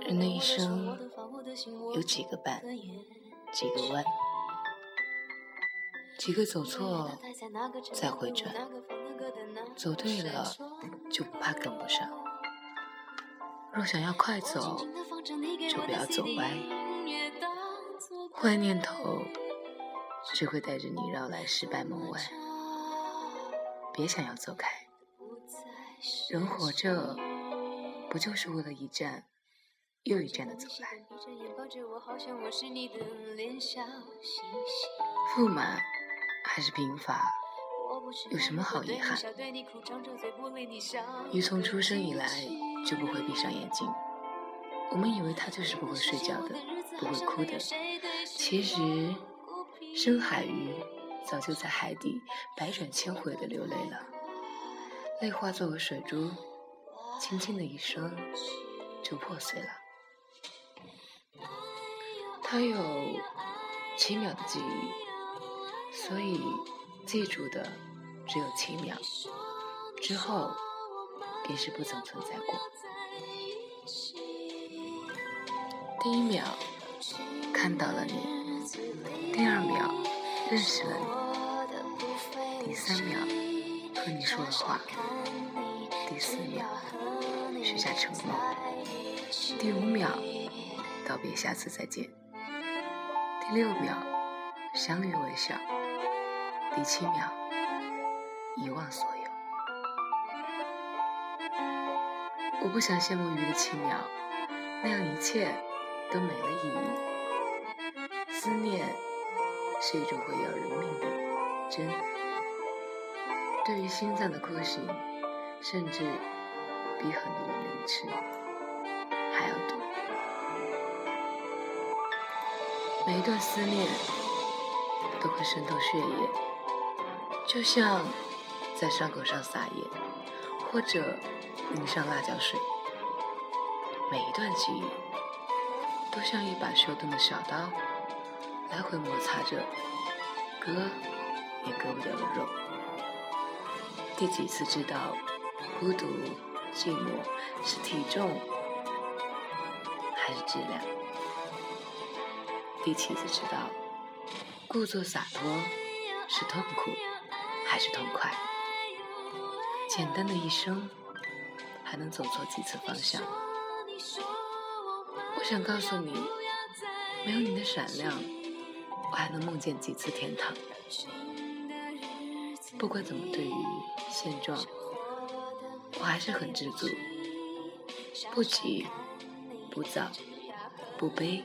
人的一生有几个半，几个弯，几个走错再回转，走对了就不怕跟不上。若想要快走，就不要走歪，坏念头只会带着你绕来失败门外。别想要走开，人活着不就是为了一站又一站的走来？驸马还是贫乏，有什么好遗憾？鱼从出生以来就不会闭上眼睛，我们以为它就是不会睡觉的，不会哭的。其实，深海鱼。早就在海底百转千回的流泪了，泪化作为水珠，轻轻的一声就破碎了。他有七秒的记忆，所以记住的只有七秒，之后便是不曾存在过。第一秒看到了你，第二秒认识了你。第三秒和你说了话，第四秒许下承诺，第五秒道别下次再见，第六秒相遇微笑，第七秒遗忘所有。我不想羡慕鱼的七秒，那样一切都没了意义。思念是一种会要人命的针。对于心脏的酷刑，甚至比很多的凌迟每一段思念都会渗透血液，就像在伤口上撒盐，或者淋上辣椒水。每一段记忆都像一把修钝的小刀，来回摩擦着割也割不掉的肉。第几次知道孤独、寂寞是体重还是质量？第七次知道故作洒脱是痛苦还是痛快？简单的一生还能走错几次方向？我想告诉你，没有你的闪亮，我还能梦见几次天堂？不管怎么对于。现状，我还是很知足，不急不躁，不悲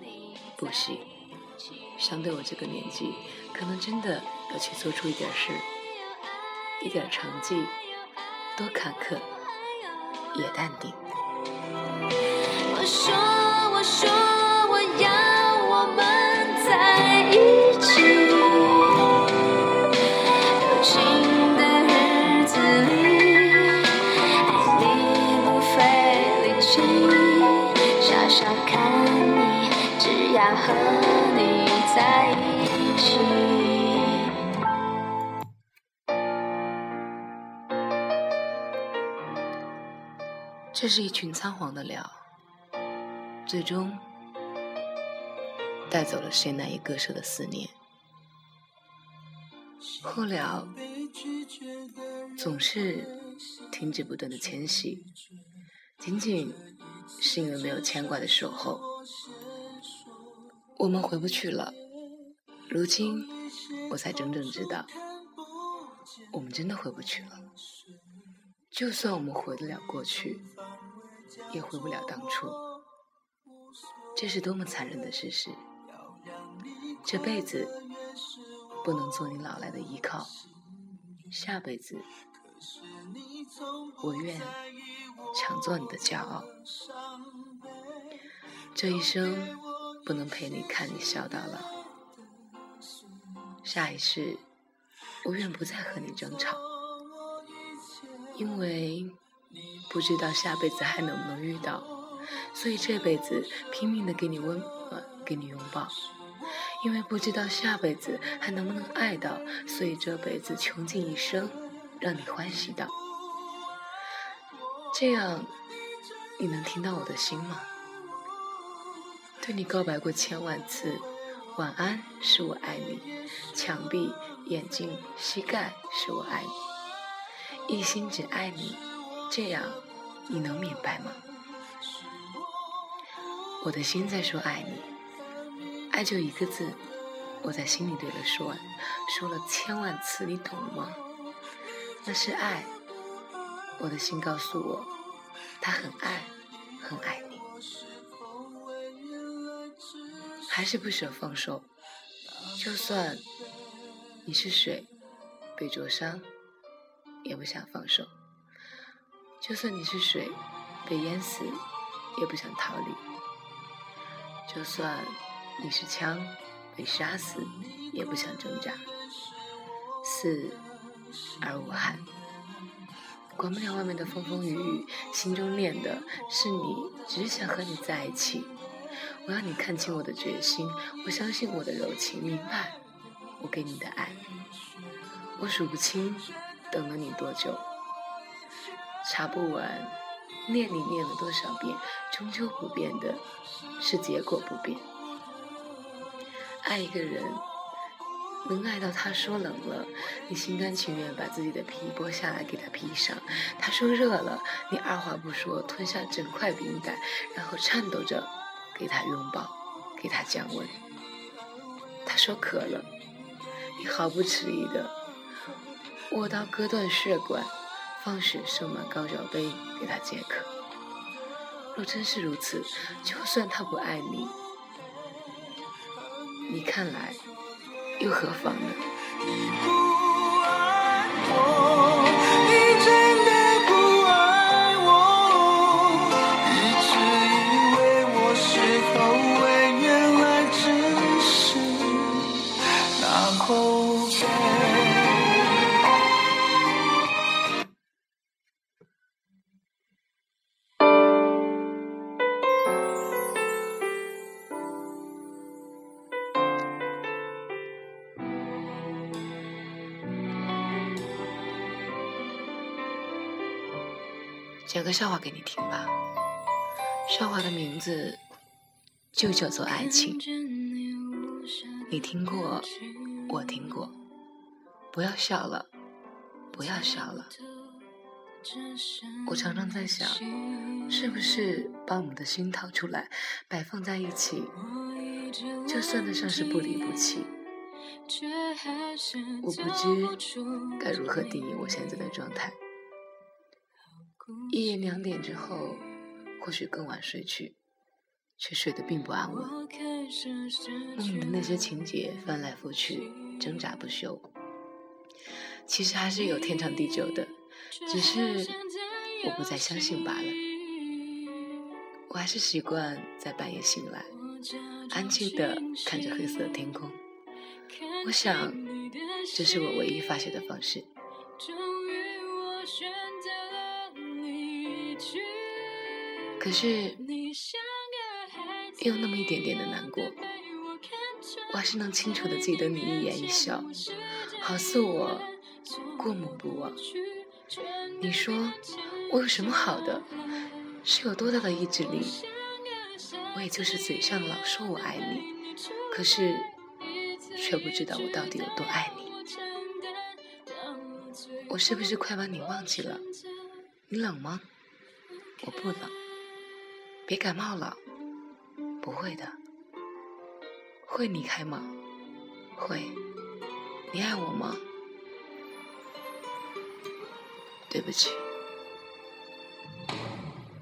不喜。相对我这个年纪，可能真的要去做出一点事，一点成绩，多坎坷也淡定。我说，我说，我要我们在一起。和你在一起。这是一群仓皇的鸟，最终带走了谁难以割舍的思念。候鸟总是停止不断的迁徙，仅仅是因为没有牵挂的守候。我们回不去了，如今我才真正知道，我们真的回不去了。就算我们回得了过去，也回不了当初。这是多么残忍的事实！这辈子不能做你老来的依靠，下辈子我愿常做你的骄傲。这一生。不能陪你看你笑到老，下一世我愿不再和你争吵，因为不知道下辈子还能不能遇到，所以这辈子拼命的给你温暖，给你拥抱，因为不知道下辈子还能不能爱到，所以这辈子穷尽一生让你欢喜到，这样你能听到我的心吗？对你告白过千万次，晚安是我爱你，墙壁、眼睛、膝盖是我爱你，一心只爱你，这样你能明白吗？我的心在说爱你，爱就一个字，我在心里对了说，说了千万次，你懂吗？那是爱，我的心告诉我，他很爱，很爱你。还是不舍放手，就算你是水，被灼伤，也不想放手；就算你是水，被淹死，也不想逃离；就算你是枪，被杀死，也不想挣扎。死而无憾，管不了外面的风风雨雨，心中念的是你，只想和你在一起。我要你看清我的决心，我相信我的柔情，明白我给你的爱。我数不清等了你多久，查不完念你念了多少遍，终究不变的是结果不变。爱一个人，能爱到他说冷了，你心甘情愿把自己的皮剥下来给他披上；他说热了，你二话不说吞下整块冰袋，然后颤抖着。给他拥抱，给他降温。他说渴了，你毫不迟疑的握刀割断血管，放血盛满高脚杯给他解渴。若真是如此，就算他不爱你，你看来又何妨呢？个笑话给你听吧，笑话的名字就叫做爱情。你听过，我听过。不要笑了，不要笑了。我常常在想，是不是把我们的心掏出来，摆放在一起，就算得上是不离不弃？我不知该如何定义我现在的状态。一夜两点之后，或许更晚睡去，却睡得并不安稳。梦里的那些情节翻来覆去，挣扎不休。其实还是有天长地久的，只是我不再相信罢了。我还是习惯在半夜醒来，安静的看着黑色的天空。我想，这是我唯一发泄的方式。可是，也有那么一点点的难过。我还是能清楚的记得你一言一笑，好似我过目不忘。你说我有什么好的？是有多大的意志力？我也就是嘴上老说我爱你，可是却不知道我到底有多爱你。我是不是快把你忘记了？你冷吗？我不冷。别感冒了，不会的。会离开吗？会。你爱我吗？对不起。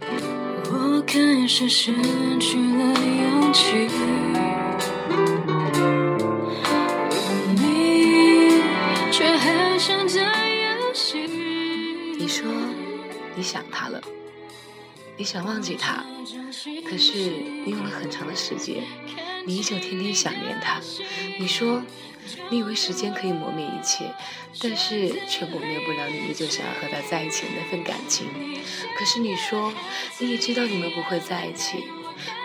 我开始失去了勇气。你却还想在游戏。你说你想他了。你想忘记他，可是你用了很长的时间，你依旧天天想念他。你说，你以为时间可以磨灭一切，但是却磨灭不了你依旧想要和他在一起的那份感情。可是你说，你也知道你们不会在一起，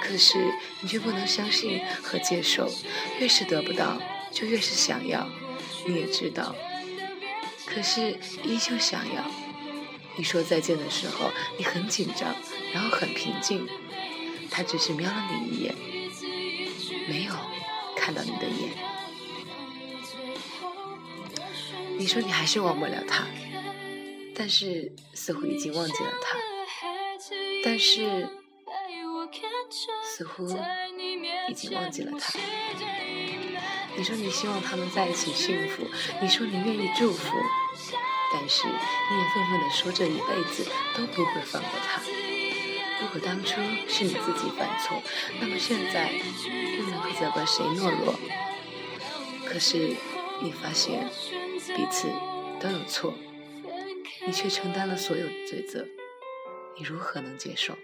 可是你却不能相信和接受，越是得不到，就越是想要。你也知道，可是依旧想要。你说再见的时候，你很紧张。然后很平静，他只是瞄了你一眼，没有看到你的眼。你说你还是忘不了他，但是似乎已经忘记了他，但是似乎已经忘记了他。你说你希望他们在一起幸福，你说你愿意祝福，但是你也愤愤地说这一辈子都不会放过他。如果当初是你自己犯错，那么现在又能够责怪谁懦弱？可是你发现彼此都有错，你却承担了所有的罪责，你如何能接受？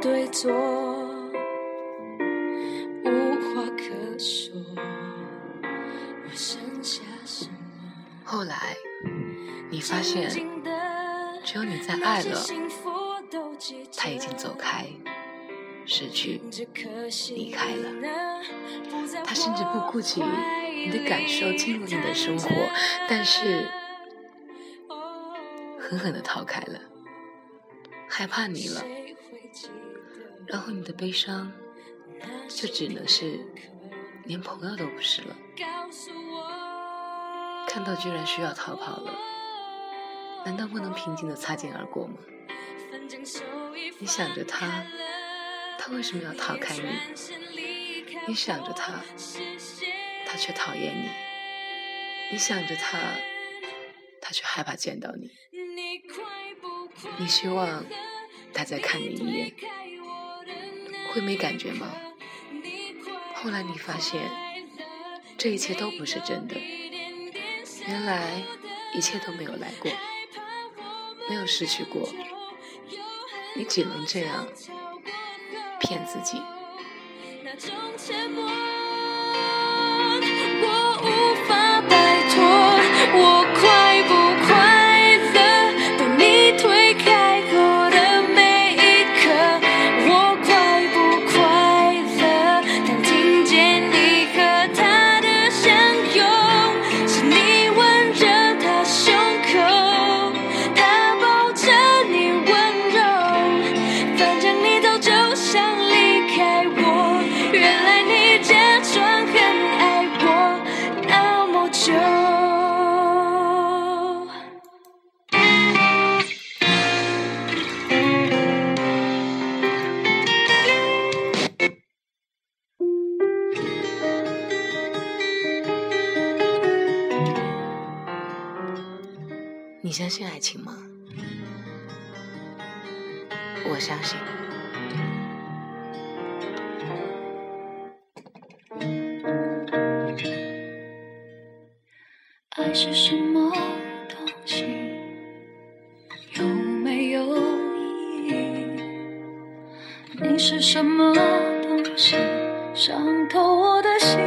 对坐，无话可说。后来，你发现，只有你在爱了，他已经走开，失去，离开了。他甚至不顾及你的感受进入你的生活，但是，狠狠的逃开了。害怕你了，然后你的悲伤就只能是连朋友都不是了。看到居然需要逃跑了，难道不能平静的擦肩而过吗？你想着他，他为什么要逃开你？你想着他，他却讨厌你。你想着他，他却害怕见到你。你希望。他再看你一眼，会没感觉吗？后来你发现，这一切都不是真的。原来一切都没有来过，没有失去过。你只能这样骗自己。你相信爱情吗？我相信。爱是什么东西？有没有意义？你是什么东西？伤透我的心。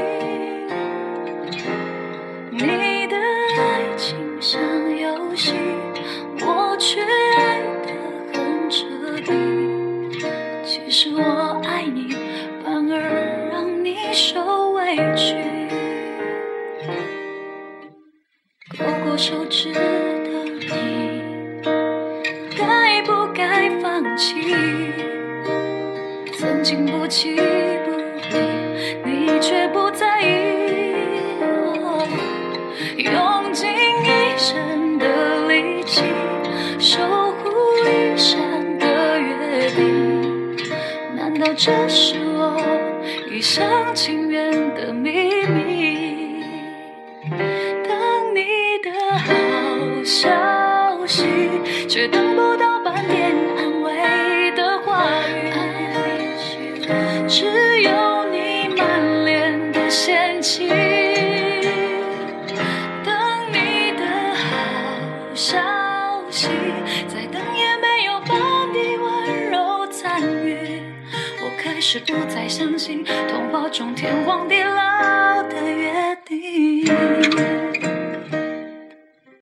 你知道你，该不该放弃？曾经不弃不离，你却不在意。用尽一生的力气，守护一生的约定，难道这是我一厢情却等不到半点安慰的话语，只有你满脸的嫌弃。等你的好消息，再等也没有半点温柔。参与我开始不再相信童话中天荒地老的约定。